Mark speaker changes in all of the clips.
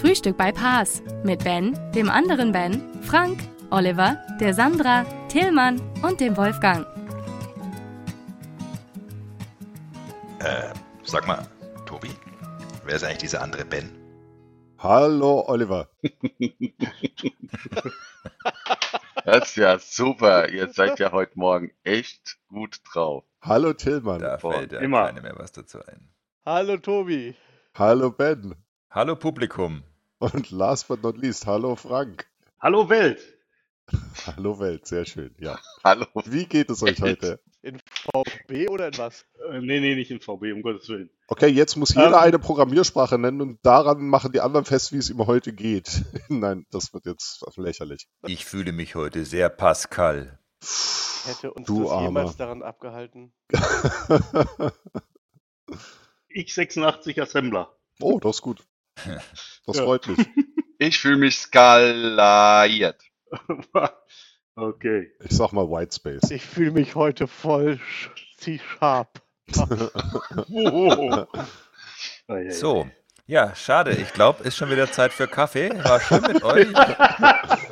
Speaker 1: Frühstück bei Paas mit Ben, dem anderen Ben, Frank, Oliver, der Sandra, Tillmann und dem Wolfgang.
Speaker 2: Äh, sag mal, Tobi, wer ist eigentlich dieser andere Ben?
Speaker 3: Hallo, Oliver.
Speaker 4: Das ist ja super. Ihr seid ja heute Morgen echt gut drauf.
Speaker 3: Hallo, Tillmann.
Speaker 2: Da
Speaker 4: Boah,
Speaker 2: fällt ja
Speaker 5: immer.
Speaker 2: keiner mehr was dazu ein.
Speaker 5: Hallo Tobi.
Speaker 3: Hallo, Ben.
Speaker 2: Hallo Publikum.
Speaker 3: Und last but not least, hallo, Frank.
Speaker 5: Hallo Welt.
Speaker 3: Hallo, Welt. Sehr schön, ja.
Speaker 4: Hallo.
Speaker 3: Wie geht es euch heute?
Speaker 6: In VB oder in was?
Speaker 5: Äh, nee, nee, nicht in VB, um Gottes Willen.
Speaker 3: Okay, jetzt muss jeder
Speaker 5: Ähm.
Speaker 3: eine Programmiersprache nennen und daran machen die anderen fest, wie es ihm heute geht. Nein, das wird jetzt lächerlich.
Speaker 2: Ich fühle mich heute sehr Pascal.
Speaker 6: Hätte uns
Speaker 3: Du
Speaker 6: das
Speaker 3: Armer.
Speaker 6: jemals daran abgehalten?
Speaker 5: X86 Assembler.
Speaker 3: oh, das ist gut. Das
Speaker 5: Ja.
Speaker 3: freut mich.
Speaker 4: Ich fühle mich skaliert.
Speaker 5: okay.
Speaker 3: Ich sag mal Whitespace.
Speaker 6: Ich fühle mich heute voll C-sharp.
Speaker 5: Oh.
Speaker 2: So, ja, schade. Ich glaube, ist schon wieder Zeit für Kaffee. War schön mit euch.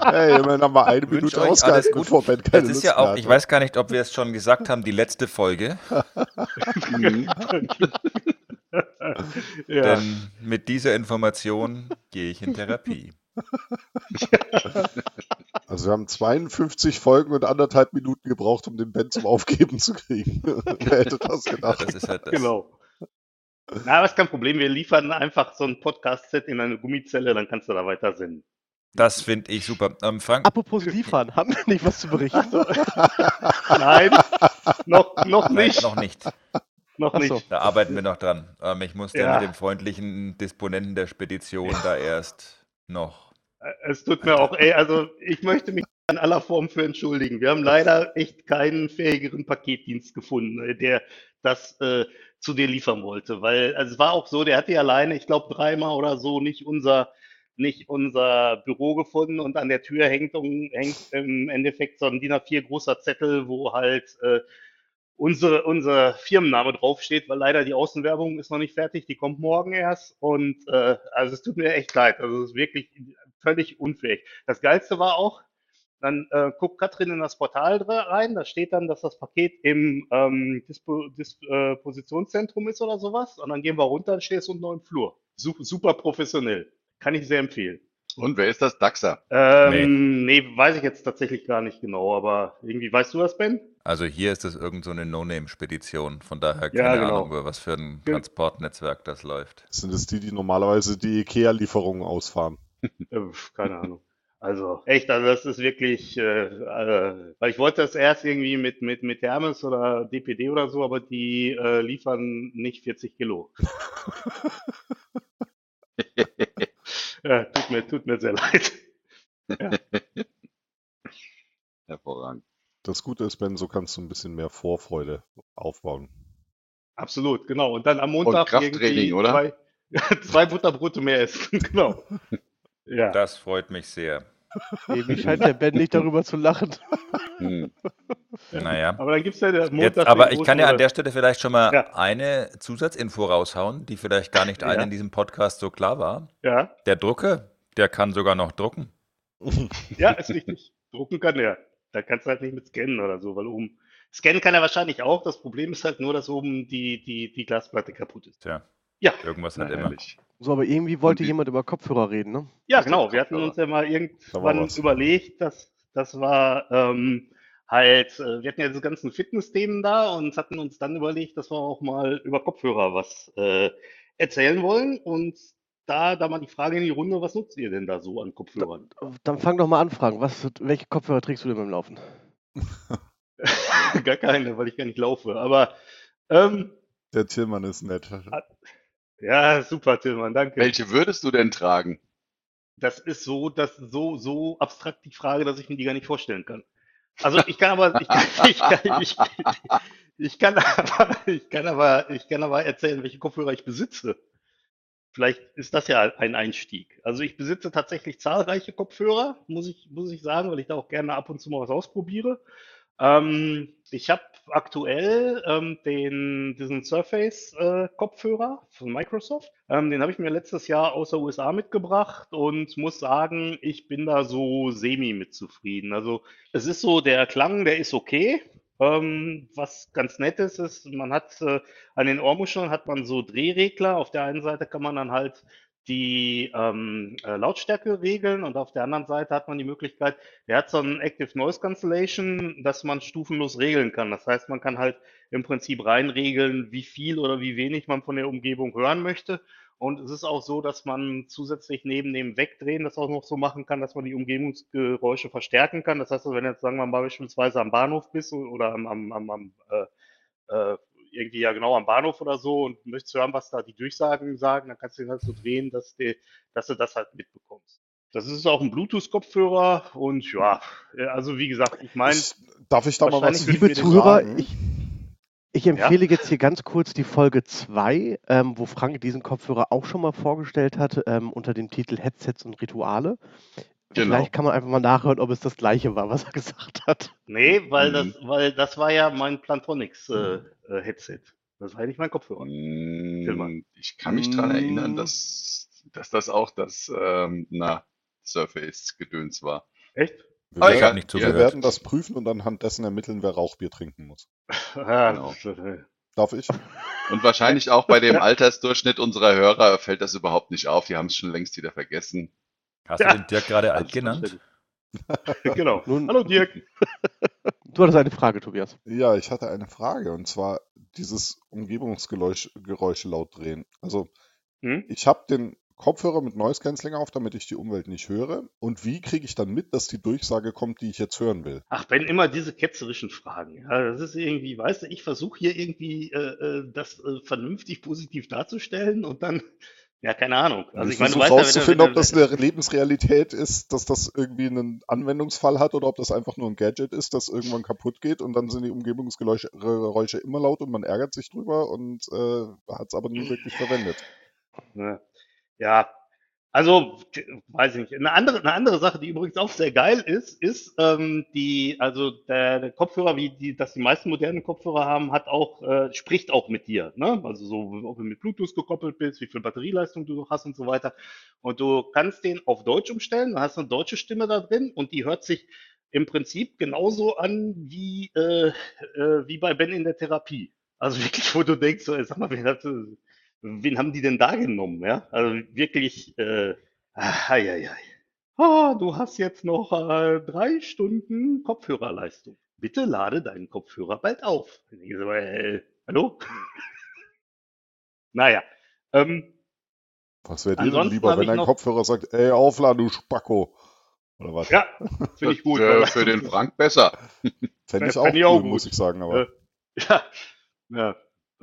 Speaker 3: Hey, immerhin haben wir eine Minute ausgehalten,
Speaker 2: gut.
Speaker 3: bevor Ben
Speaker 2: Das
Speaker 3: keine
Speaker 2: ist
Speaker 3: Lust
Speaker 2: ja auch,
Speaker 3: hatte.
Speaker 2: ich weiß gar nicht, ob wir es schon gesagt haben, die letzte Folge.
Speaker 5: Ja.
Speaker 2: Denn mit dieser Information gehe ich in Therapie.
Speaker 3: Also wir haben 52 Folgen und anderthalb Minuten gebraucht, um den Ben zum Aufgeben zu kriegen. Wer hätte das
Speaker 2: Ja,
Speaker 3: gedacht?
Speaker 2: das ist halt das.
Speaker 5: Genau. Na, aber ist kein Problem. Wir liefern einfach so ein Podcast-Set in eine Gummizelle, dann kannst du da weiter senden.
Speaker 2: Das finde ich super. Ähm, Frank,
Speaker 6: Apropos liefern, haben wir nicht was zu berichten?
Speaker 5: Nein, noch, noch
Speaker 2: nein,
Speaker 5: nicht.
Speaker 2: noch nicht.
Speaker 5: Noch
Speaker 6: Ach so.
Speaker 5: nicht.
Speaker 2: Da arbeiten wir noch dran. Ähm, ich musste
Speaker 5: Ja.
Speaker 2: mit dem freundlichen Disponenten der Spedition da erst noch.
Speaker 5: Es tut mir auch, ey, also ich möchte mich in aller Form für entschuldigen. Wir haben leider echt keinen fähigeren Paketdienst gefunden, äh, der das äh, zu dir liefern wollte. Weil also es war auch so, der hatte ja alleine, ich glaube, dreimal oder so nicht unser, nicht unser Büro gefunden und an der Tür hängt, um- hängt im Endeffekt so ein DIN A4 großer Zettel, wo halt äh, unsere, unser Firmenname draufsteht, weil leider die Außenwerbung ist noch nicht fertig, die kommt morgen erst. Und äh, also es tut mir echt leid. Also es ist wirklich völlig unfähig. Das Geilste war auch, dann äh, guckt Katrin in das Portal rein, da steht dann, dass das Paket im ähm, Dispo Dispositionszentrum ist oder sowas. Und dann gehen wir runter und steht es unten noch im Flur. Super, super professionell. Kann ich sehr empfehlen.
Speaker 4: Und wer ist das? Daxa.
Speaker 5: Ähm, nee. weiß ich jetzt tatsächlich gar nicht genau, aber irgendwie, weißt du das, Ben?
Speaker 2: Also hier ist es irgend so eine No-Name-Spedition. Von daher
Speaker 5: Ja,
Speaker 2: keine
Speaker 5: genau.
Speaker 2: Ahnung, über was für ein Transportnetzwerk das läuft.
Speaker 3: Sind es die, die normalerweise die IKEA-Lieferungen ausfahren?
Speaker 5: Keine Ahnung. Also echt, also das ist wirklich, äh, äh, weil ich wollte das erst irgendwie mit mit mit Hermes oder DPD oder so, aber die äh, liefern nicht 40 Kilo. ja, tut mir tut mir sehr leid.
Speaker 4: Hervorragend.
Speaker 3: Das Gute ist, Ben, so kannst du ein bisschen mehr Vorfreude aufbauen.
Speaker 5: Absolut, genau. Und dann am Montag
Speaker 4: Krafttraining,
Speaker 5: irgendwie
Speaker 4: oder?
Speaker 5: Zwei, zwei Butterbrote mehr essen, genau. Ja.
Speaker 2: Das freut mich sehr.
Speaker 6: Irgendwie scheint der Ben nicht darüber zu lachen.
Speaker 4: Hm.
Speaker 2: Naja.
Speaker 5: Aber dann gibt's ja der Montag.
Speaker 2: Jetzt, aber ich kann ja an der Stelle vielleicht schon mal
Speaker 5: Ja.
Speaker 2: eine Zusatzinfo raushauen, die vielleicht gar nicht allen
Speaker 5: Ja.
Speaker 2: in diesem Podcast so klar war.
Speaker 5: Ja,
Speaker 2: Der Drucker, der kann sogar noch drucken.
Speaker 5: ja, ist richtig. Drucken kann er. Da kannst du halt nicht mit scannen oder so, weil oben. Scannen kann er wahrscheinlich auch. Das Problem ist halt nur, dass oben die, die, die Glasplatte kaputt ist.
Speaker 2: Tja,
Speaker 5: Ja,
Speaker 2: irgendwas hat immer.
Speaker 6: So, aber irgendwie wollte
Speaker 4: die-
Speaker 6: jemand über Kopfhörer reden, ne?
Speaker 5: ja,
Speaker 4: Das
Speaker 5: genau. Wir hatten uns ja mal irgendwann überlegt, dass das war ähm, halt, äh, wir hatten ja diese ganzen Fitness-Themen da und hatten uns dann überlegt, dass wir auch mal über Kopfhörer was äh, erzählen wollen. Und da, da mal die Frage in die Runde, was nutzt ihr denn da so an Kopfhörern?
Speaker 6: Dann fang doch mal an, Frank. Was, welche Kopfhörer trägst du denn beim Laufen?
Speaker 5: Gar keine, weil ich gar nicht laufe. Aber ähm,
Speaker 3: Der Tillmann ist nett.
Speaker 5: ja, super, Tillmann, danke.
Speaker 4: Welche würdest du denn tragen?
Speaker 5: das ist so, das so, so abstrakt die Frage, dass ich mir die gar nicht vorstellen kann. Also ich kann aber, ich kann, ich kann, ich, ich kann aber, ich kann aber, ich kann aber erzählen, welche Kopfhörer ich besitze. Vielleicht ist das ja ein Einstieg. Also ich besitze tatsächlich zahlreiche Kopfhörer, muss ich, muss ich sagen, weil ich da auch gerne ab und zu mal was ausprobiere. Ähm, ich habe aktuell ähm, den, diesen Surface-Kopfhörer von Microsoft. Ähm, den habe ich mir letztes Jahr aus der USA mitgebracht und muss sagen, ich bin da so semi mit zufrieden. Also es ist so, der Klang, der ist okay. Ähm, was ganz nett ist, ist, man hat äh, an den Ohrmuscheln hat man so Drehregler. Auf der einen Seite kann man dann halt die ähm, äh, Lautstärke regeln und auf der anderen Seite hat man die Möglichkeit, der hat so ein Active Noise Cancellation, dass man stufenlos regeln kann. Das heißt, man kann halt im Prinzip reinregeln, wie viel oder wie wenig man von der Umgebung hören möchte. Und es ist auch so, dass man zusätzlich neben dem Wegdrehen das auch noch so machen kann, dass man die Umgebungsgeräusche verstärken kann. Das heißt, wenn du jetzt sagen wir mal beispielsweise am Bahnhof bist oder am, am, am, am äh, äh, irgendwie ja genau am Bahnhof oder so und möchtest hören, was da die Durchsagen sagen, dann kannst du ihn halt so drehen, dass, die, dass du das halt mitbekommst. Das ist auch ein Bluetooth-Kopfhörer und ja, also wie gesagt, ich meine.
Speaker 3: Darf ich da mal was
Speaker 6: Liebe Zuhörer, ich, ich empfehle ja? jetzt hier ganz kurz die Folge 2, ähm, wo Frank diesen Kopfhörer auch schon mal vorgestellt hat, ähm, unter dem Titel Headsets und Rituale. Genau. Vielleicht kann man einfach mal nachhören, ob es das gleiche war, was er gesagt hat.
Speaker 5: Nee, weil, mhm. das, weil das war ja mein Plantronics-Headset. Äh, das war ja nicht mein Kopfhörer.
Speaker 4: Mm, ich kann mich daran erinnern, mm. dass, dass das auch das ähm, na, Surface-Gedöns war.
Speaker 5: Echt?
Speaker 3: Wir, werden, werden, nicht wir werden das prüfen und anhand dessen ermitteln, wer Rauchbier trinken muss.
Speaker 5: genau.
Speaker 3: Darf ich?
Speaker 4: Und wahrscheinlich auch bei dem Altersdurchschnitt unserer Hörer fällt das überhaupt nicht auf. Die haben es schon längst wieder vergessen.
Speaker 7: Hast ja. du den Dirk gerade alt genannt?
Speaker 5: genau. Nun, Hallo Dirk.
Speaker 6: Du hattest eine Frage, Tobias.
Speaker 3: Ja, ich hatte eine Frage und zwar dieses Umgebungsgeräusche laut drehen. Also hm? ich habe den Kopfhörer mit Noise Cancelling auf, damit ich die Umwelt nicht höre. Und wie kriege ich dann mit, dass die Durchsage kommt, die ich jetzt hören will?
Speaker 5: Ach, Ben, immer diese ketzerischen Fragen. Ja, das ist irgendwie, weißt du, ich versuche hier irgendwie äh, äh, das äh, vernünftig positiv darzustellen und dann ja, keine Ahnung.
Speaker 3: Also ich, meine, rauszufinden, ja, ob das eine Lebensrealität ist, dass das irgendwie einen Anwendungsfall hat oder ob das einfach nur ein Gadget ist, das irgendwann kaputt geht und dann sind die Umgebungsgeräusche immer laut und man ärgert sich drüber und äh, hat es aber nie wirklich verwendet.
Speaker 5: Ja, also, weiß ich nicht. Eine andere, eine andere Sache, die übrigens auch sehr geil ist, ist ähm, die, also der, der Kopfhörer, wie die, das die meisten modernen Kopfhörer haben, hat auch, äh, spricht auch mit dir. Ne? Also so, ob du mit Bluetooth gekoppelt bist, wie viel Batterieleistung du hast und so weiter. Und du kannst den auf Deutsch umstellen, du hast eine deutsche Stimme da drin und die hört sich im Prinzip genauso an wie, äh, äh, wie bei Ben in der Therapie. Also wirklich, wo du denkst, so, sag mal, wen hat, wen haben die denn da genommen? Ja, also wirklich, äh, ai, ai, ai. Ah, du hast jetzt noch äh, drei Stunden Kopfhörerleistung. Bitte lade deinen Kopfhörer bald auf. Ich so, äh, hallo? naja. Ähm,
Speaker 3: was wäre dir denn lieber, wenn dein Kopfhörer sagt, ey, aufladen, du Spacko? Oder was?
Speaker 5: Ja, finde ich gut.
Speaker 4: Äh, für den Frank besser.
Speaker 3: Fände ich auch, ich auch gut, muss ich sagen, aber. Äh,
Speaker 5: ja, ja.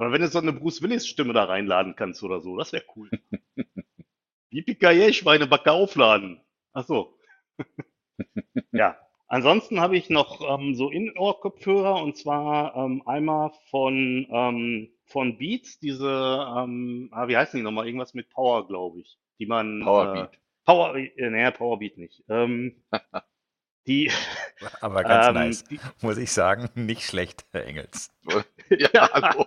Speaker 5: Aber wenn du so eine Bruce Willis-Stimme da reinladen kannst oder so, das wäre cool. Yippie Schweine Backe aufladen. Ach so. ja. Ansonsten habe ich noch ähm, so In-Ohr-Kopfhörer und zwar ähm, einmal von, ähm, von Beats, diese, ähm, ah, wie heißen die nochmal? Irgendwas mit Power, glaube ich. Die man.
Speaker 4: Powerbeat.
Speaker 5: Äh, Power, äh, naja, Powerbeat nicht. Ähm, die,
Speaker 7: Aber ganz ähm, nice, die, muss ich sagen, nicht schlecht, Herr Engels.
Speaker 5: ja, hallo.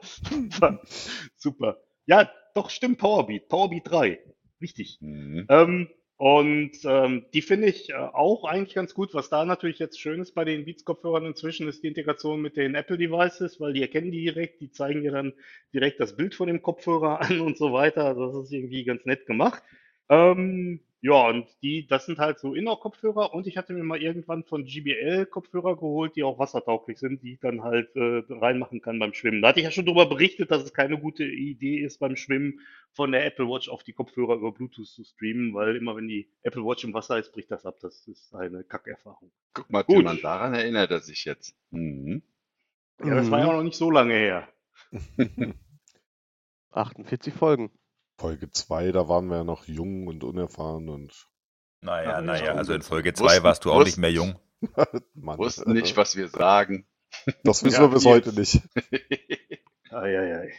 Speaker 5: super. Ja, doch, stimmt, Powerbeat. Powerbeat 3. Richtig. Mhm. Ähm, und ähm, die finde ich äh, auch eigentlich ganz gut. Was da natürlich jetzt schön ist bei den Beats-Kopfhörern inzwischen, ist die Integration mit den Apple-Devices, weil die erkennen die direkt, die zeigen dir dann direkt das Bild von dem Kopfhörer an und so weiter. Also das ist irgendwie ganz nett gemacht. Ähm, ja, und die, das sind halt so Indoor-Kopfhörer und ich hatte mir mal irgendwann von GBL Kopfhörer geholt, die auch wassertauglich sind, die ich dann halt äh, reinmachen kann beim Schwimmen. Da hatte ich ja schon darüber berichtet, dass es keine gute Idee ist, beim Schwimmen von der Apple Watch auf die Kopfhörer über Bluetooth zu streamen, weil immer wenn die Apple Watch im Wasser ist, bricht das ab. Das ist eine Kackerfahrung.
Speaker 4: Guck mal, Gut. Jemand, daran erinnert er sich jetzt. Mhm.
Speaker 5: Ja, das war ja noch nicht so lange her.
Speaker 6: 48 Folgen.
Speaker 3: Folge 2, da waren wir ja noch jung und unerfahren und.
Speaker 7: Naja, naja, also in Folge 2 warst du auch nicht mehr jung.
Speaker 4: Mann, wussten nicht, was wir sagen.
Speaker 3: Das wissen ja, wir bis heute nicht.
Speaker 5: Eieiei.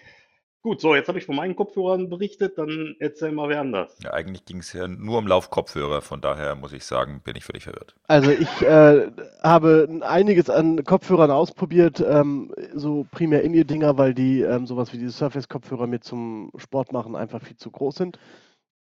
Speaker 5: Gut, so, jetzt habe ich von meinen Kopfhörern berichtet, dann erzähl mal wer anders.
Speaker 7: Ja, eigentlich ging es ja nur um Laufkopfhörer, von daher muss ich sagen, bin ich völlig verwirrt.
Speaker 6: Also ich äh, habe einiges an Kopfhörern ausprobiert, ähm, so primär In-Ear-Dinger, weil die ähm, sowas wie diese Surface-Kopfhörer mir zum Sport machen einfach viel zu groß sind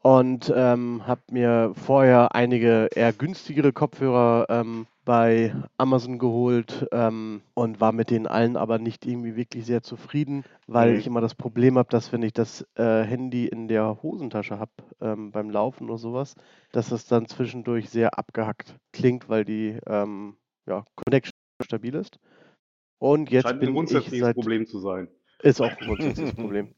Speaker 6: und ähm, habe mir vorher einige eher günstigere Kopfhörer ähm, bei Amazon geholt ähm, und war mit denen allen aber nicht irgendwie wirklich sehr zufrieden, weil mhm. ich immer das Problem habe, dass wenn ich das äh, Handy in der Hosentasche habe ähm, beim Laufen oder sowas, dass das dann zwischendurch sehr abgehackt klingt, weil die ähm, ja, Connection stabil ist. Und jetzt
Speaker 5: Scheint
Speaker 6: bin
Speaker 5: ein grundsätzliches
Speaker 6: ich seit,
Speaker 5: Problem zu sein.
Speaker 6: Ist auch ein grundsätzliches Problem.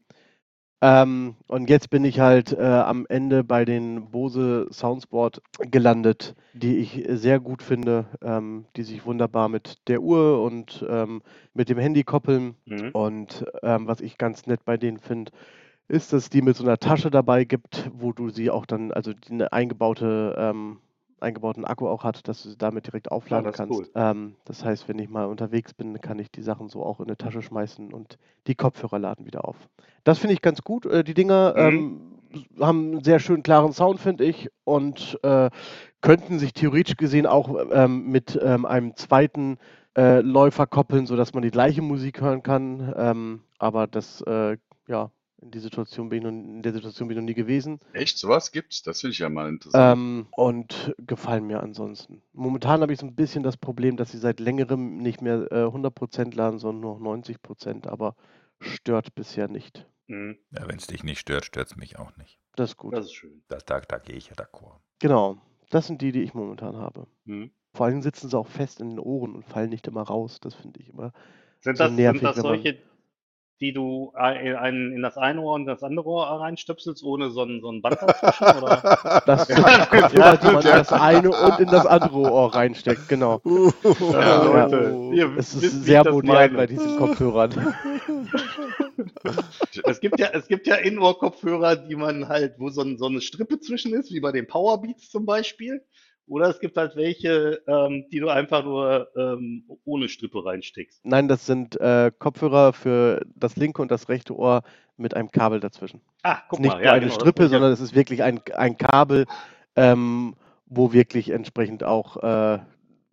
Speaker 6: Ähm, und jetzt bin ich halt äh, am Ende bei den Bose Soundsport gelandet, die ich sehr gut finde, ähm, die sich wunderbar mit der Uhr und ähm, mit dem Handy koppeln. Mhm. Und ähm, was ich ganz nett bei denen finde, ist, dass die mit so einer Tasche dabei gibt, wo du sie auch dann, also eine eingebaute ähm, eingebauten Akku auch hat, dass du sie damit direkt aufladen
Speaker 5: das
Speaker 6: kannst.
Speaker 5: cool.
Speaker 6: Ähm, das heißt, wenn ich mal unterwegs bin, kann ich die Sachen so auch in eine Tasche schmeißen und die Kopfhörer laden wieder auf. Das finde ich ganz gut. Äh, die Dinger
Speaker 5: Mhm.
Speaker 6: ähm, haben einen sehr schön klaren Sound, finde ich, und äh, könnten sich theoretisch gesehen auch ähm, mit ähm, einem zweiten äh, Läufer koppeln, sodass man die gleiche Musik hören kann. Ähm, aber das, äh, ja, in, die Situation bin ich noch, in der Situation bin ich noch nie gewesen.
Speaker 4: Echt? Sowas gibt's? Das finde ich ja mal interessant.
Speaker 6: Ähm, und gefallen mir ansonsten. Momentan habe ich so ein bisschen das Problem, dass sie seit längerem nicht mehr äh, 100% laden, sondern nur noch 90%, aber stört bisher nicht.
Speaker 5: Mhm.
Speaker 7: Ja, wenn es dich nicht stört, stört es mich auch nicht.
Speaker 6: Das ist gut.
Speaker 5: Das ist schön.
Speaker 7: Das, da, da gehe ich ja d'accord.
Speaker 6: Genau. Das sind die, die ich momentan habe.
Speaker 5: Mhm.
Speaker 6: Vor allem sitzen sie auch fest in den Ohren und fallen nicht immer raus. Das finde ich immer
Speaker 5: Sind
Speaker 6: so
Speaker 5: das,
Speaker 6: nervig,
Speaker 5: sind das
Speaker 6: wenn man-
Speaker 5: solche, die du ein, ein, in das eine Ohr und das andere Ohr reinstöpselst, ohne so ein, so ein Band dazwischen? Oder?
Speaker 6: Das sind Kopfhörer, die man in das eine und in das andere Ohr reinsteckt, genau.
Speaker 5: Ja, Leute, ihr
Speaker 6: es ist sehr modern bei diesen Kopfhörern.
Speaker 5: Es gibt ja, es gibt ja In-Ohr-Kopfhörer, die man halt, wo so, ein, so eine Strippe zwischen ist, wie bei den Powerbeats zum Beispiel. Oder es gibt halt welche, ähm, die du einfach nur ähm, ohne Strippe reinsteckst.
Speaker 6: Nein, das sind äh, Kopfhörer für das linke und das rechte Ohr mit einem Kabel dazwischen.
Speaker 5: Ah, guck
Speaker 6: nicht
Speaker 5: mal,
Speaker 6: nur
Speaker 5: ja,
Speaker 6: eine
Speaker 5: genau,
Speaker 6: Strippe,
Speaker 5: ja-
Speaker 6: sondern es ist wirklich ein, ein Kabel, ähm, wo wirklich entsprechend auch äh,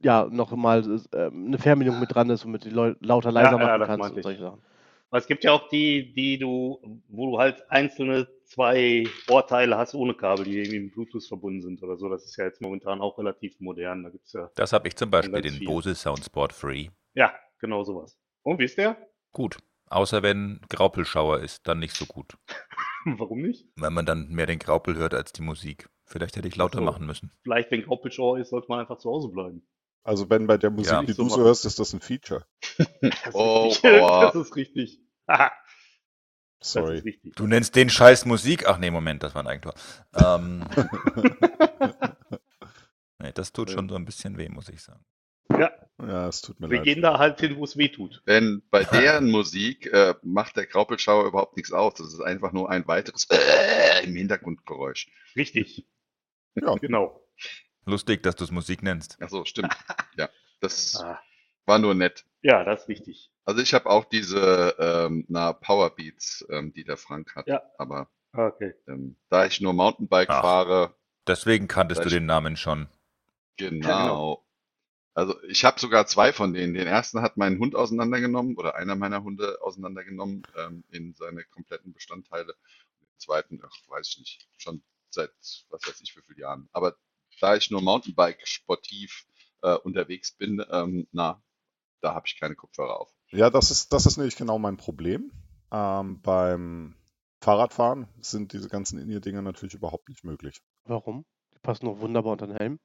Speaker 6: ja, noch mal äh, eine Fernbedienung mit dran ist, womit du lauter leiser
Speaker 5: Ja, ja,
Speaker 6: machen
Speaker 5: das
Speaker 6: kannst und solche Sachen.
Speaker 5: Aber es gibt ja auch die, die du, wo du halt einzelne zwei Ohrteile hast ohne Kabel, die irgendwie mit Bluetooth verbunden sind oder so. Das ist ja jetzt momentan auch relativ modern. Da gibt's ja,
Speaker 7: Das habe ich zum Beispiel, den
Speaker 5: viel.
Speaker 7: Bose Soundsport Free.
Speaker 5: ja, genau sowas. Und wie ist der?
Speaker 7: Gut. Außer wenn Graupelschauer ist, dann nicht so gut.
Speaker 5: Warum nicht?
Speaker 7: Weil man dann mehr den Graupel hört als die Musik. Vielleicht hätte ich lauter
Speaker 5: so.
Speaker 7: machen müssen.
Speaker 5: Vielleicht, wenn Graupelschauer ist, sollte man einfach zu Hause bleiben.
Speaker 3: Also Ben, bei der Musik,
Speaker 7: Ja.
Speaker 3: die
Speaker 5: so
Speaker 3: du so hörst, ist das ein Feature.
Speaker 5: Das ist
Speaker 4: Oh,
Speaker 5: richtig.
Speaker 4: aua.
Speaker 5: Das ist richtig.
Speaker 3: Sorry.
Speaker 7: Du nennst den Scheiß Musik. Ach nee, Moment, das war ein Eigentor. Ähm, nee, das tut schon so ein bisschen weh, muss ich sagen.
Speaker 5: Ja,
Speaker 3: Ja, es tut mir
Speaker 5: wir
Speaker 3: leid.
Speaker 5: gehen da halt hin, wo es weh tut.
Speaker 4: Denn bei deren Musik äh, macht der Graupelschauer überhaupt nichts aus. Das ist einfach nur ein weiteres äh, im Hintergrundgeräusch.
Speaker 5: Richtig.
Speaker 3: Ja.
Speaker 5: Genau.
Speaker 7: Lustig, dass du es Musik nennst.
Speaker 4: Ach so, stimmt. Ja, das
Speaker 5: Ah,
Speaker 4: war nur nett.
Speaker 5: ja, das ist wichtig.
Speaker 4: Also ich habe auch diese ähm, na, Powerbeats, ähm, die der Frank hat.
Speaker 5: Ja.
Speaker 4: Aber
Speaker 5: Okay.
Speaker 4: ähm, da ich nur Mountainbike
Speaker 7: Ach.
Speaker 4: fahre,
Speaker 7: Deswegen kanntest du den Namen schon.
Speaker 4: genau.
Speaker 5: Ja, genau.
Speaker 4: Also ich habe sogar zwei von denen. Den ersten hat mein Hund auseinandergenommen oder einer meiner Hunde auseinandergenommen ähm, in seine kompletten Bestandteile. Den zweiten, ach, weiß ich nicht, schon seit was weiß ich wie vielen Jahren. Aber da ich nur Mountainbike sportiv äh, unterwegs bin, ähm, na, da habe ich keine Kopfhörer auf.
Speaker 3: Ja, das ist, das ist nämlich genau mein Problem. Ähm, beim Fahrradfahren sind diese ganzen In-Ear-Dinger natürlich überhaupt nicht möglich.
Speaker 6: Warum? Die passen doch wunderbar unter den Helm.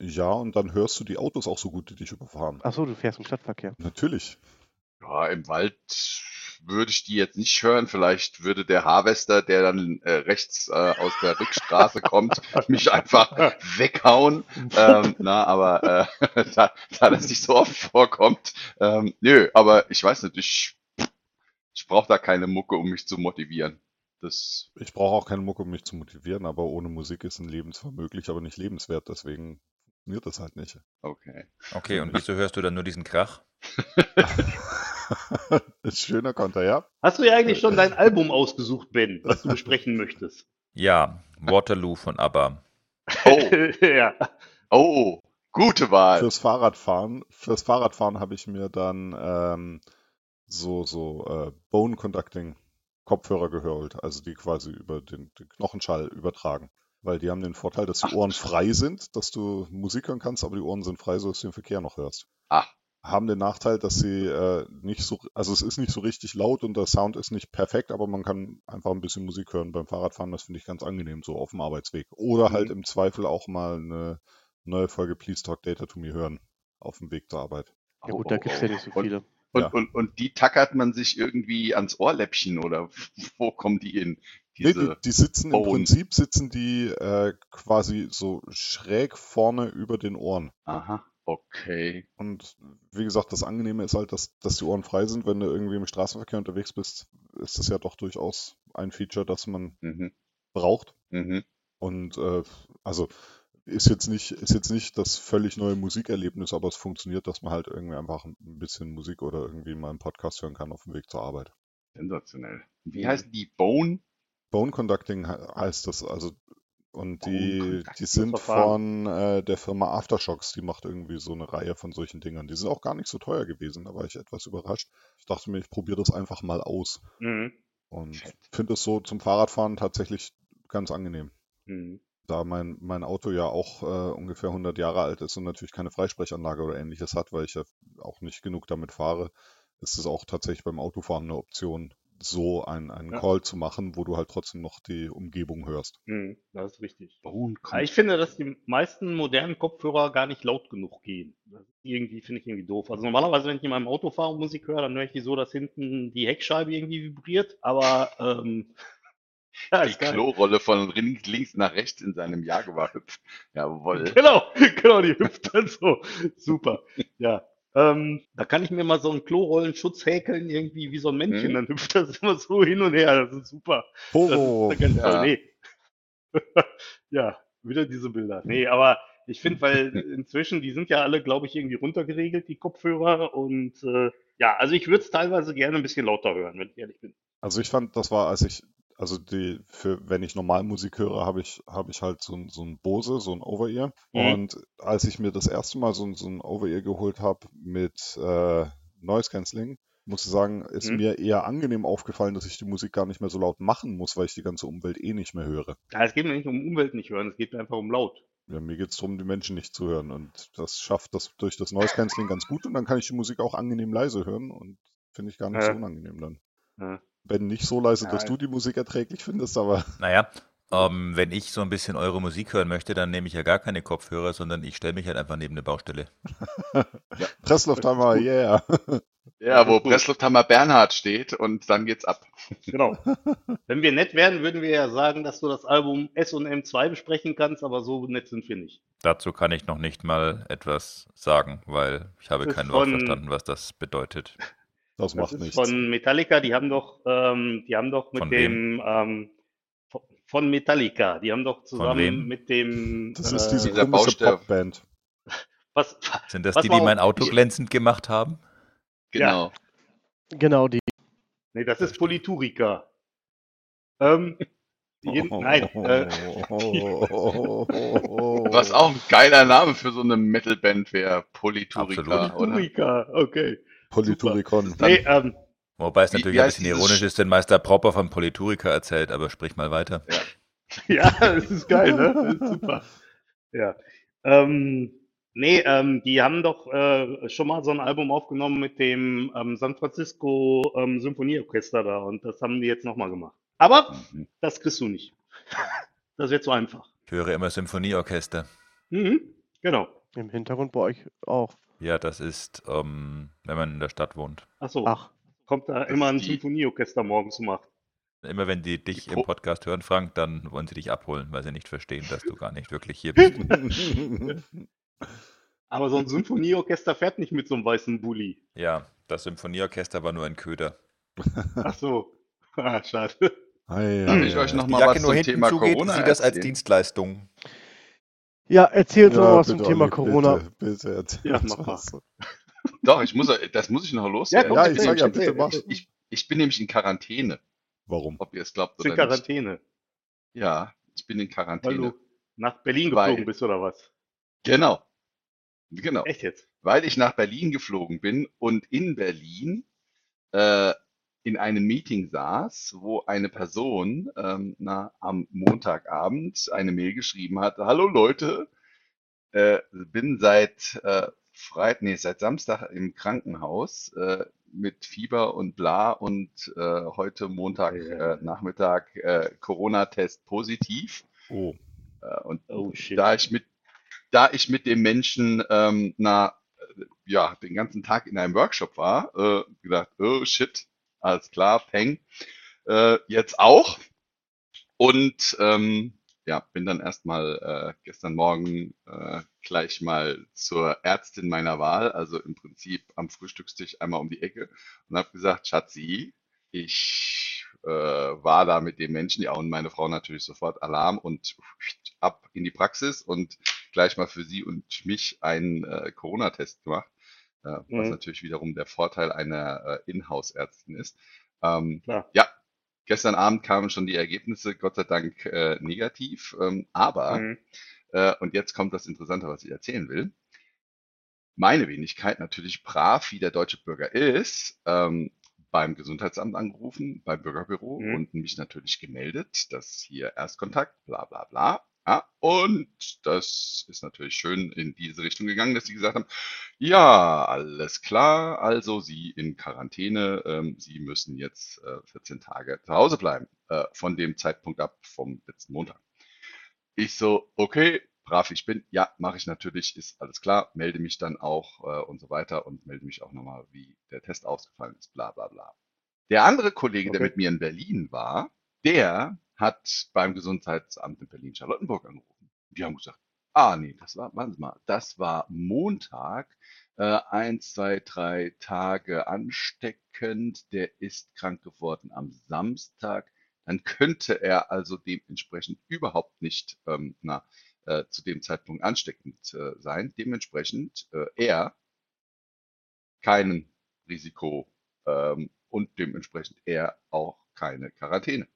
Speaker 3: Ja, und dann hörst du die Autos auch so gut, die dich überfahren.
Speaker 6: Achso, du fährst im Stadtverkehr.
Speaker 3: Natürlich.
Speaker 4: Ja, im Wald würde ich die jetzt nicht hören. Vielleicht würde der Harvester, der dann äh, rechts äh, aus der Rückstraße kommt, mich einfach weghauen. Ähm, na, aber äh, da, da das nicht so oft vorkommt, ähm, nö, aber ich weiß nicht, ich, ich brauche da keine Mucke, um mich zu motivieren. Das
Speaker 3: Ich brauche auch keine Mucke, um mich zu motivieren, aber ohne Musik ist ein Leben zwar möglich, aber nicht lebenswert, deswegen funktioniert das halt nicht.
Speaker 4: okay.
Speaker 7: Okay, und wieso hörst du dann nur diesen Krach?
Speaker 3: ist schöner Konter, ja?
Speaker 5: Hast du ja eigentlich schon dein Album ausgesucht, Ben, was du besprechen möchtest?
Speaker 7: Ja, Waterloo von ABBA.
Speaker 4: Oh,
Speaker 5: ja.
Speaker 4: oh, gute Wahl.
Speaker 3: Fürs Fahrradfahren, fürs Fahrradfahren habe ich mir dann ähm, so, so äh, Bone Conducting Kopfhörer geholt, also die quasi über den, den Knochenschall übertragen. Weil die haben den Vorteil, dass die
Speaker 4: Ach,
Speaker 3: Ohren frei sind, dass du Musik hören kannst, aber die Ohren sind frei, so dass du den Verkehr noch hörst.
Speaker 4: Ah,
Speaker 3: Haben den Nachteil, dass sie äh, nicht so, also es ist nicht so richtig laut und der Sound ist nicht perfekt, aber man kann einfach ein bisschen Musik hören beim Fahrradfahren. Das finde ich ganz angenehm, so auf dem Arbeitsweg. Oder halt
Speaker 5: Mhm.
Speaker 3: im Zweifel auch mal eine neue Folge Please Talk Data to Me hören auf dem Weg zur Arbeit.
Speaker 6: Ja
Speaker 4: oh,
Speaker 6: gut, da
Speaker 4: oh,
Speaker 6: gibt's ja
Speaker 4: oh.
Speaker 6: nicht so
Speaker 4: Und,
Speaker 6: viele.
Speaker 4: und,
Speaker 3: Ja.
Speaker 4: und, und die tackert man sich irgendwie ans Ohrläppchen oder wo kommen die hin?
Speaker 3: Nee, die,
Speaker 4: Diese
Speaker 3: die sitzen im
Speaker 4: Bone.
Speaker 3: Prinzip sitzen die äh, quasi so schräg vorne über den Ohren.
Speaker 4: Aha, okay.
Speaker 3: Und wie gesagt, das Angenehme ist halt, dass, dass die Ohren frei sind. Wenn du irgendwie im Straßenverkehr unterwegs bist, ist das ja doch durchaus ein Feature, das man
Speaker 4: Mhm,
Speaker 3: braucht.
Speaker 4: mhm.
Speaker 3: Und äh, also ist jetzt nicht, ist jetzt nicht das völlig neue Musikerlebnis, aber es funktioniert, dass man halt irgendwie einfach ein bisschen Musik oder irgendwie mal einen Podcast hören kann auf dem Weg zur Arbeit.
Speaker 4: Sensationell. Wie
Speaker 5: Mhm.
Speaker 4: heißen die? Bone?
Speaker 3: Bone Conducting he- heißt das, also und die, die sind von äh, der Firma Aftershocks, die macht irgendwie so eine Reihe von solchen Dingern. Die sind auch gar nicht so teuer gewesen, da war ich etwas überrascht. Ich dachte mir, ich probiere das einfach mal aus
Speaker 5: Mhm.
Speaker 3: und finde es so zum Fahrradfahren tatsächlich ganz angenehm.
Speaker 5: Mhm.
Speaker 3: Da mein, mein Auto ja auch äh, ungefähr 100 Jahre alt ist und natürlich keine Freisprechanlage oder ähnliches hat, weil ich ja auch nicht genug damit fahre, ist es auch tatsächlich beim Autofahren eine Option, so einen, einen
Speaker 5: Ja.
Speaker 3: Call zu machen, wo du halt trotzdem noch die Umgebung hörst.
Speaker 5: Mhm. Das ist richtig. Ich finde, dass die meisten modernen Kopfhörer gar nicht laut genug gehen. Das irgendwie finde ich irgendwie doof. Also normalerweise, wenn ich in meinem Auto fahre und Musik höre, dann höre ich die so, dass hinten die Heckscheibe irgendwie vibriert. Aber ähm, ja,
Speaker 4: Die. Klorolle von links nach rechts in seinem Jaguar hüpft. Jawohl.
Speaker 5: Genau, genau, die hüpft dann so. Super. Ja. Ähm, da kann ich mir mal so einen Klorollenschutz häkeln, irgendwie wie so ein Männchen,
Speaker 4: Mhm.
Speaker 5: dann hüpft das immer so hin und her. Das ist super. Das
Speaker 3: Poro!
Speaker 5: ist
Speaker 4: Ja.
Speaker 5: toll. Nee. ja, wieder diese Bilder. Nee, aber ich finde, weil inzwischen, die sind ja alle, glaube ich, irgendwie runtergeregelt, die Kopfhörer. Und äh, ja, also ich würde es teilweise gerne ein bisschen lauter hören, wenn ich ehrlich bin.
Speaker 3: Also ich fand, das war, als ich, also die, für, wenn ich normal Musik höre, habe ich, habe ich halt so ein, so ein Bose, so ein Over-Ear.
Speaker 5: Mhm.
Speaker 3: Und als ich mir das erste Mal so, ein- so ein Over-Ear geholt habe mit äh, Noise Cancelling, muss ich sagen, ist
Speaker 5: Mhm.
Speaker 3: mir eher angenehm aufgefallen, dass ich die Musik gar nicht mehr so laut machen muss, weil ich die ganze Umwelt eh nicht mehr höre.
Speaker 5: Ja, es geht mir nicht um Umwelt nicht hören, es geht mir einfach um laut.
Speaker 3: Ja, mir geht es darum, die Menschen nicht zu hören. Und das schafft das durch das Noise Cancelling ganz gut. Und dann kann ich die Musik auch angenehm leise hören. Und finde ich gar nicht so
Speaker 5: Ja.
Speaker 3: unangenehm dann.
Speaker 5: Ja.
Speaker 3: Wenn nicht so leise,
Speaker 5: Ja.
Speaker 3: dass du die Musik erträglich findest, aber
Speaker 7: Naja, ähm, wenn ich so ein bisschen eure Musik hören möchte, dann nehme ich ja gar keine Kopfhörer, sondern ich stelle mich halt einfach neben eine Baustelle.
Speaker 3: Presslufthammer, yeah.
Speaker 4: Ja, wo Presslufthammer Bernhard steht und dann geht's ab.
Speaker 5: Genau. Wenn wir nett wären, würden wir ja sagen, dass du das Album S und M2 besprechen kannst, aber so nett sind wir nicht.
Speaker 7: Dazu kann ich noch nicht mal etwas sagen, weil ich habe
Speaker 5: Das
Speaker 7: kein Wort verstanden, was das bedeutet.
Speaker 3: Das
Speaker 5: Das
Speaker 3: macht
Speaker 5: ist
Speaker 3: nichts.
Speaker 5: von Metallica, die haben doch, ähm, die haben doch mit
Speaker 7: Von
Speaker 5: dem, ähm, von- Metallica, die haben doch zusammen mit dem,
Speaker 3: Das ist
Speaker 5: äh,
Speaker 3: diese
Speaker 4: Dieser
Speaker 3: komische. Popband.
Speaker 5: was,
Speaker 7: Sind das
Speaker 5: Was
Speaker 7: die, die mein Auto glänzend gemacht haben?
Speaker 4: Genau.
Speaker 6: Genau, die.
Speaker 5: nee, das ist Politurica. Ähm, jeden, nein, äh,
Speaker 4: Was auch ein geiler Name für so eine Metalband wäre,
Speaker 7: Absolut.
Speaker 4: oder?
Speaker 5: Politurica, okay.
Speaker 3: Polyturicon.
Speaker 4: Dann-
Speaker 5: Nee, ähm,
Speaker 7: Wobei es natürlich
Speaker 4: wie
Speaker 7: ein bisschen ironisch
Speaker 4: Sch-
Speaker 7: ist, denn Meister Propper von Politurica erzählt, aber sprich mal weiter.
Speaker 5: Ja, das ist geil, ne? Das ist super. Ja. Ähm, nee, ähm, die haben doch äh, schon mal so ein Album aufgenommen mit dem ähm, San Francisco ähm, Symphonieorchester da und das haben die jetzt nochmal gemacht. Aber
Speaker 4: Mhm.
Speaker 5: das kriegst du nicht. Das wird zu einfach.
Speaker 7: Ich höre immer Symphonieorchester.
Speaker 5: Mhm, genau.
Speaker 6: Im Hintergrund bei euch auch.
Speaker 7: Ja, das ist, ähm, wenn man in der Stadt wohnt.
Speaker 5: Achso,
Speaker 6: Ach,
Speaker 5: kommt da
Speaker 4: Das
Speaker 5: immer ein Symphonieorchester morgens um acht.
Speaker 7: Immer wenn die dich
Speaker 4: Die
Speaker 7: im Podcast hören, Frank, dann wollen sie dich abholen, weil sie nicht verstehen, dass du gar nicht wirklich hier bist.
Speaker 5: Aber so ein Symphonieorchester fährt nicht mit so einem weißen Bulli.
Speaker 7: Ja, das Symphonieorchester war nur ein Köder.
Speaker 5: Ach so. Ah, schade.
Speaker 3: Ei,
Speaker 4: Darf
Speaker 3: ei,
Speaker 4: ich euch noch
Speaker 7: Die
Speaker 4: mal
Speaker 7: Jacke
Speaker 4: was zum Thema
Speaker 7: zugeht,
Speaker 4: Corona
Speaker 7: sieht das als? Dienstleistung.
Speaker 6: Ja, erzähl uns
Speaker 3: Ja,
Speaker 6: mal was zum Thema
Speaker 3: Olli,
Speaker 6: Corona.
Speaker 3: Bitte, bitte, erzähl
Speaker 5: Ja,
Speaker 3: uns
Speaker 5: mach mal.
Speaker 3: was.
Speaker 4: Doch, ich muss, das muss ich noch
Speaker 5: Ja,
Speaker 4: loswerden.
Speaker 5: komm,
Speaker 3: Ja,
Speaker 4: ich,
Speaker 3: ich ja,
Speaker 4: nämlich,
Speaker 3: bitte mach.
Speaker 4: ich, ich bin nämlich in Quarantäne,
Speaker 3: Warum?
Speaker 4: ob ihr es glaubt
Speaker 5: Ist in
Speaker 4: oder nicht.
Speaker 5: Quarantäne.
Speaker 4: Ja, ich bin in
Speaker 5: Weil
Speaker 4: Quarantäne.
Speaker 5: du nach Berlin
Speaker 4: Weil-
Speaker 5: geflogen bist oder was?
Speaker 4: Genau. Genau.
Speaker 5: Echt jetzt?
Speaker 4: Weil ich nach Berlin geflogen bin und in Berlin äh, in einem Meeting saß, wo eine Person ähm, na, am Montagabend eine Mail geschrieben hat, hallo Leute, äh, bin seit äh, Freit nee, seit Samstag im Krankenhaus äh, mit Fieber und bla und äh, heute Montag
Speaker 5: Ja.
Speaker 4: äh, Nachmittag äh, Corona-Test positiv.
Speaker 3: Oh.
Speaker 4: Äh, und
Speaker 5: Oh shit.
Speaker 4: da ich mit, da ich mit dem Menschen ähm, na, äh, ja, den ganzen Tag in einem Workshop war, äh, gedacht, oh shit, alles klar, Peng, äh, jetzt auch. Und ähm, ja, bin dann erstmal äh, gestern Morgen äh, gleich mal zur Ärztin meiner Wahl, also im Prinzip am Frühstückstisch einmal um die Ecke und habe gesagt, Schatzi, ich äh, war da mit dem Menschen, ja, und meine Frau natürlich sofort Alarm und ab in die Praxis und gleich mal für sie und mich einen äh, Corona-Test gemacht, was
Speaker 5: Mhm.
Speaker 4: natürlich wiederum der Vorteil einer äh, Inhouse-Ärztin ist. Ähm, ja, gestern Abend kamen schon die Ergebnisse, Gott sei Dank äh, negativ, ähm, aber,
Speaker 5: Mhm.
Speaker 4: äh, und jetzt kommt das Interessante, was ich erzählen will. Meine Wenigkeit natürlich brav, wie der deutsche Bürger ist, ähm, beim Gesundheitsamt angerufen, beim Bürgerbüro
Speaker 5: Mhm.
Speaker 4: und mich natürlich gemeldet, dass hier Erstkontakt, bla bla bla. Ja, und das ist natürlich schön in diese Richtung gegangen, dass sie gesagt haben, ja, alles klar, also Sie in Quarantäne, ähm, Sie müssen jetzt äh, 14 Tage zu Hause bleiben, äh, von dem Zeitpunkt ab vom letzten Montag. Ich so, okay, brav ich bin, ja, mache ich natürlich, ist alles klar, melde mich dann auch äh, und so weiter und melde mich auch nochmal, wie der Test ausgefallen ist, bla bla bla. Der andere Kollege, der
Speaker 5: Okay.
Speaker 4: mit mir in Berlin war, der hat beim Gesundheitsamt in Berlin-Charlottenburg angerufen. Die haben gesagt, ah nee, das war, warten Sie mal, das war Montag, äh, eins, zwei, drei Tage ansteckend, der ist krank geworden am Samstag, dann könnte er also dementsprechend überhaupt nicht ähm, na, äh, zu dem Zeitpunkt ansteckend äh, sein. Dementsprechend äh, er keinen Risiko ähm, und dementsprechend er auch keine Quarantäne.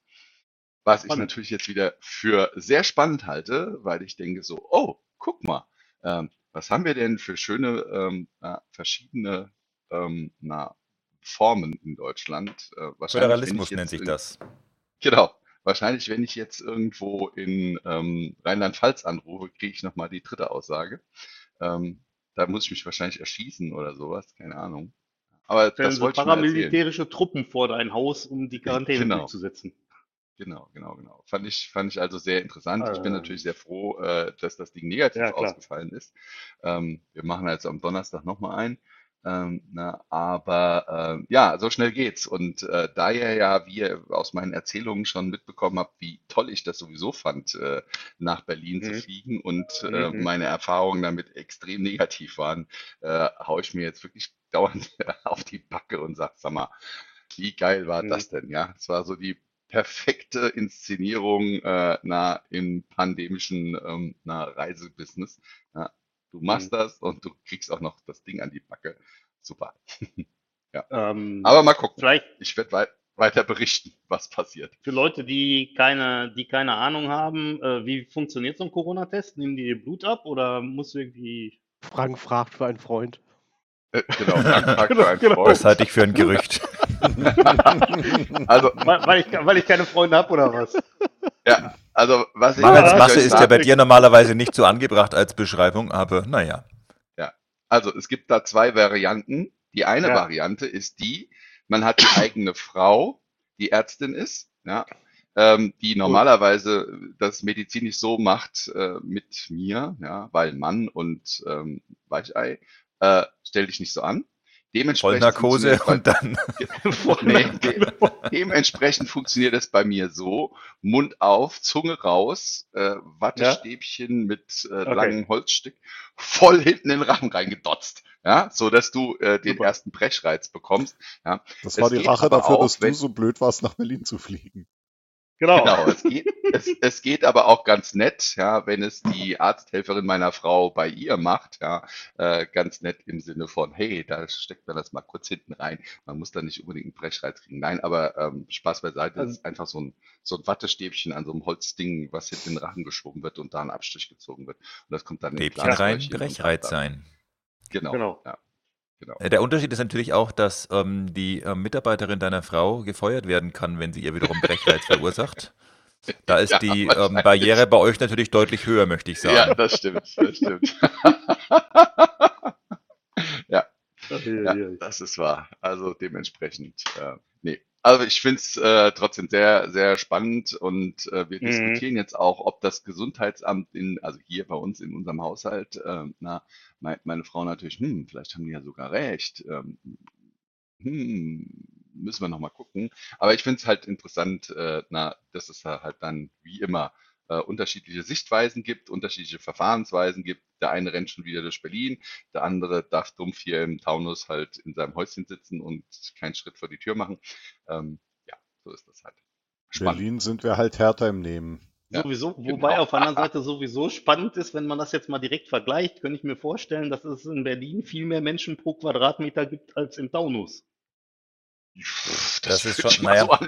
Speaker 4: Was ich natürlich jetzt wieder für sehr spannend halte, weil ich denke so, oh, guck mal, ähm, was haben wir denn für schöne ähm, na, verschiedene ähm, na, Formen in Deutschland? Äh,
Speaker 7: Föderalismus nennt sich
Speaker 4: in-
Speaker 7: das.
Speaker 4: Genau. Wahrscheinlich, wenn ich jetzt irgendwo in ähm, Rheinland-Pfalz anrufe, kriege ich nochmal die dritte Aussage. Ähm, da muss ich mich wahrscheinlich erschießen oder sowas, keine Ahnung. Aber
Speaker 5: Stellen
Speaker 4: das
Speaker 5: so paramilitärische Truppen vor dein Haus, um die Quarantäne
Speaker 4: Genau.
Speaker 5: durchzusetzen.
Speaker 4: Genau, genau, genau. Fand ich, fand ich also sehr interessant. Ich bin
Speaker 5: Ah.
Speaker 4: natürlich sehr froh, äh, dass das Ding negativ
Speaker 5: Ja, klar.
Speaker 4: ausgefallen ist. Ähm, wir machen also am Donnerstag nochmal ein. Ähm, na, aber ähm, ja, so schnell geht's. Und äh, da ihr ja, wie ihr aus meinen Erzählungen schon mitbekommen habt, wie toll ich das sowieso fand, äh, nach Berlin zu
Speaker 5: Mhm.
Speaker 4: fliegen und äh,
Speaker 5: Mhm.
Speaker 4: meine Erfahrungen damit extrem negativ waren, äh, hau ich mir jetzt wirklich dauernd auf die Backe und sag, sag mal, wie geil war
Speaker 5: Mhm.
Speaker 4: das denn? Ja, es war so die perfekte Inszenierung äh, na, im pandemischen ähm, na, Reisebusiness. Ja, du machst
Speaker 5: Mhm.
Speaker 4: das und du kriegst auch noch das Ding an die Backe. Super.
Speaker 5: Ähm,
Speaker 4: Aber mal gucken.
Speaker 5: vielleicht
Speaker 4: Ich werde wei weiter berichten, was passiert.
Speaker 5: für Leute, die keine, die keine Ahnung haben, äh, wie funktioniert so ein Corona-Test? Nehmen die ihr Blut ab oder musst du irgendwie.
Speaker 6: Frank fragt für einen Freund.
Speaker 4: Äh, genau, Frank fragt
Speaker 5: Genau,
Speaker 4: für einen
Speaker 5: genau.
Speaker 4: Freund.
Speaker 7: Das halte ich für ein Gerücht.
Speaker 4: Also,
Speaker 5: Weil, weil, ich, weil ich keine Freunde habe oder was?
Speaker 4: ja, also was ich,
Speaker 7: Masse ist ja bei dir normalerweise nicht so angebracht als Beschreibung, aber naja.
Speaker 4: Also es gibt da zwei Varianten. Die eine
Speaker 5: Ja.
Speaker 4: Variante ist die, man hat die eigene Frau, die Ärztin ist, ja, ähm, die normalerweise das medizinisch so macht äh, mit mir, ja, weil Mann und ähm, Weichei, äh, stell dich nicht so an. Dementsprechend
Speaker 7: Vollnarkose
Speaker 4: funktioniert
Speaker 7: und dann.
Speaker 4: Nee, de dementsprechend funktioniert es bei mir so: Mund auf, Zunge raus, äh, Wattestäbchen mit äh,
Speaker 5: Okay.
Speaker 4: langem Holzstück voll hinten in den Rachen reingedotzt, ja, so dass du äh, den
Speaker 5: Super.
Speaker 4: ersten Brechreiz bekommst. Ja.
Speaker 3: Das
Speaker 4: Es
Speaker 3: war die Rache dafür,
Speaker 4: auch,
Speaker 3: dass du so blöd warst, nach Berlin zu fliegen.
Speaker 5: Genau.
Speaker 4: Genau, es geht, es, es geht aber auch ganz nett, ja, wenn es die Arzthelferin meiner Frau bei ihr macht, ja, äh, ganz nett im Sinne von, hey, da steckt man das mal kurz hinten rein. Man muss da nicht unbedingt einen Brechreiz kriegen. Nein, aber ähm, Spaß beiseite,
Speaker 5: Also-
Speaker 4: es ist einfach so ein, so ein Wattestäbchen an so einem Holzding, was hinten in den Rachen geschoben wird und da ein Abstrich gezogen wird. Und das kommt dann in
Speaker 7: Stäbchen rein, Brechreiz sein.
Speaker 4: Genau,
Speaker 5: Genau.
Speaker 4: ja. Genau.
Speaker 7: Äh, Der Unterschied ist natürlich auch, dass ähm, die ähm, Mitarbeiterin deiner Frau gefeuert werden kann, wenn sie ihr wiederum Brechreiz verursacht. Da ist
Speaker 4: Ja,
Speaker 7: die ähm. Barriere bei euch natürlich deutlich höher, möchte ich sagen.
Speaker 4: Ja, das stimmt, das stimmt. ja, das ist wahr. Also dementsprechend, äh, nee. Also ich finde es äh, trotzdem sehr, sehr spannend und äh, wir
Speaker 5: Mhm.
Speaker 4: diskutieren jetzt auch, ob das Gesundheitsamt in, also hier bei uns in unserem Haushalt, äh, na, mein, meine Frau natürlich, hm, vielleicht haben die ja sogar recht. Ähm, hm, müssen wir noch mal gucken. Aber ich finde es halt interessant, äh, na, dass es da halt dann wie immer äh, unterschiedliche Sichtweisen gibt, unterschiedliche Verfahrensweisen gibt. Der eine rennt schon wieder durch Berlin, der andere darf dumpf hier im Taunus halt in seinem Häuschen sitzen und keinen Schritt vor die Tür machen. Ähm, ja, so ist das halt. Spannend.
Speaker 3: Berlin sind wir halt härter im Nehmen.
Speaker 4: Ja,
Speaker 5: Sowieso,
Speaker 4: genau.
Speaker 5: wobei auf der anderen Seite sowieso spannend ist, wenn man das jetzt mal direkt vergleicht, könnte ich mir vorstellen, dass es in Berlin viel mehr Menschen pro Quadratmeter gibt als im Taunus.
Speaker 4: Pff,
Speaker 7: Das ist schon-
Speaker 4: mal
Speaker 7: naja.
Speaker 4: so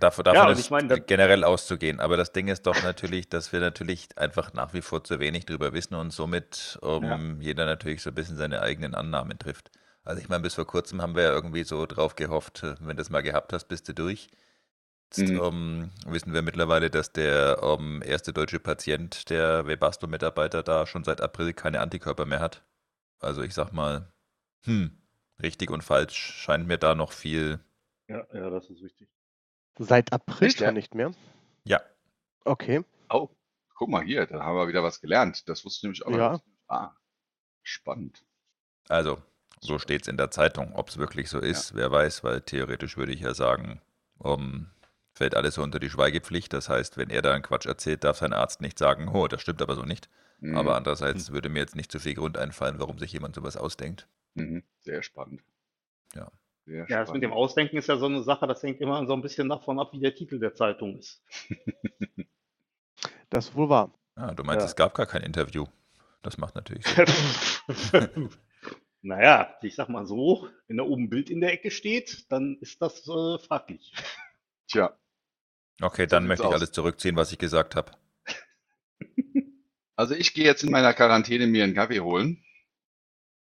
Speaker 4: annehmen.
Speaker 7: Davon,
Speaker 5: und
Speaker 7: ist
Speaker 5: ich meine,
Speaker 7: generell auszugehen. Aber das Ding ist doch natürlich, dass wir natürlich einfach nach wie vor zu wenig drüber wissen und somit ähm, jeder natürlich so ein bisschen seine eigenen Annahmen trifft. Also ich meine, bis vor kurzem haben wir ja irgendwie so drauf gehofft, äh, wenn du es mal gehabt hast, bist du durch. Jetzt
Speaker 4: Mhm.
Speaker 7: ähm, wissen wir mittlerweile, dass der ähm, erste deutsche Patient, der Webasto-Mitarbeiter, da schon seit April keine Antikörper mehr hat. Also ich sag mal, hm, richtig und falsch scheint mir da noch viel.
Speaker 5: Ja, ja, das ist wichtig.
Speaker 6: Seit April
Speaker 4: ja?
Speaker 6: schon nicht mehr.
Speaker 7: Ja,
Speaker 6: Okay.
Speaker 4: Oh, guck mal hier, da haben wir wieder was gelernt. Das wusste ich nämlich auch
Speaker 6: Ja.
Speaker 4: nicht. Ah, spannend.
Speaker 7: Also, so steht es in der Zeitung. Ob es wirklich so ist, wer weiß, weil theoretisch würde ich ja sagen, um, fällt alles so unter die Schweigepflicht. Das heißt, wenn er da einen Quatsch erzählt, darf sein Arzt nicht sagen, oh, das stimmt aber so nicht.
Speaker 4: Mhm.
Speaker 7: Aber andererseits würde mir jetzt nicht so viel Grund einfallen, warum sich jemand sowas ausdenkt.
Speaker 4: Mhm. Sehr spannend.
Speaker 7: Ja.
Speaker 4: Sehr
Speaker 5: Ja, das mit dem
Speaker 4: spannend.
Speaker 5: Ausdenken ist ja so eine Sache, das hängt immer so ein bisschen davon ab, wie der Titel der Zeitung ist.
Speaker 6: Das ist wohl wahr.
Speaker 7: Ah, du meinst,
Speaker 5: Ja.
Speaker 7: es gab gar kein Interview. Das macht natürlich
Speaker 5: naja, ich sag mal so, wenn da oben ein Bild in der Ecke steht, dann ist das äh, fraglich.
Speaker 4: Tja,
Speaker 7: Okay, dann möchte ich
Speaker 4: aus.
Speaker 7: alles zurückziehen, was ich gesagt habe.
Speaker 4: also ich gehe jetzt in meiner Quarantäne mir einen Kaffee holen.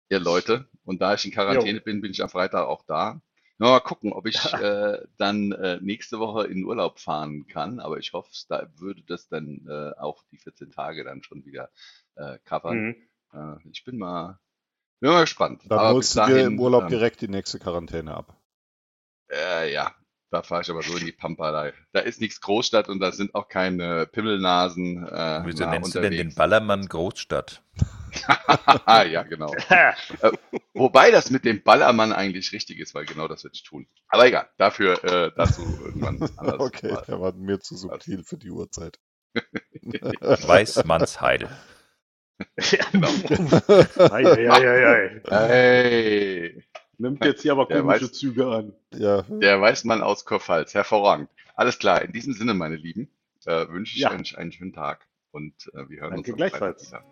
Speaker 4: Ihr Leute. Und da ich in Quarantäne bin, bin ich am Freitag auch da. Mal gucken, ob ich äh, dann äh, nächste Woche in Urlaub fahren kann. Aber ich hoffe, da würde das dann äh, auch die 14 Tage dann schon wieder äh, covern.
Speaker 5: Mhm.
Speaker 4: Äh, ich bin mal, bin mal gespannt.
Speaker 3: Dann
Speaker 4: Aber
Speaker 3: holst du dir im Urlaub
Speaker 4: ähm,
Speaker 3: direkt die nächste Quarantäne ab.
Speaker 4: Äh, ja, da fahre ich aber so in die Pampa. Da, da ist nichts Großstadt und da sind auch keine Pimmelnasen äh,
Speaker 7: Wieso nennst du denn den
Speaker 4: unterwegs.
Speaker 7: Ballermann Großstadt?
Speaker 4: ja, genau. Äh, Wobei das mit dem Ballermann eigentlich richtig ist, weil genau das wird ich tun. Aber egal, dafür äh, dazu irgendwann anders.
Speaker 3: Okay,
Speaker 4: mal.
Speaker 3: der war mir zu subtil für die Uhrzeit.
Speaker 7: Weißmannsheil.
Speaker 4: Genau.
Speaker 5: Ei, ei, ei, ei, ei.
Speaker 4: Hey,
Speaker 5: Nimmt jetzt hier aber
Speaker 4: Der
Speaker 5: komische
Speaker 4: weiß-
Speaker 5: Züge an.
Speaker 3: Ja,
Speaker 4: der Weißmann aus Kurpfalz, hervorragend. Alles klar, in diesem Sinne, meine Lieben, äh, wünsche ich
Speaker 5: Ja.
Speaker 4: euch einen schönen Tag und äh, wir hören
Speaker 5: Danke
Speaker 4: uns
Speaker 5: gleichfalls.
Speaker 4: Freitag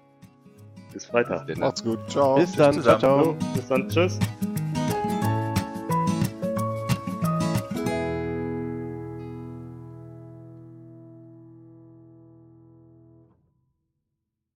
Speaker 5: Bis Freitag.
Speaker 4: wieder.
Speaker 3: macht's gut. Ciao.
Speaker 6: Bis dann. Ciao,
Speaker 5: bis dann. Tschüss.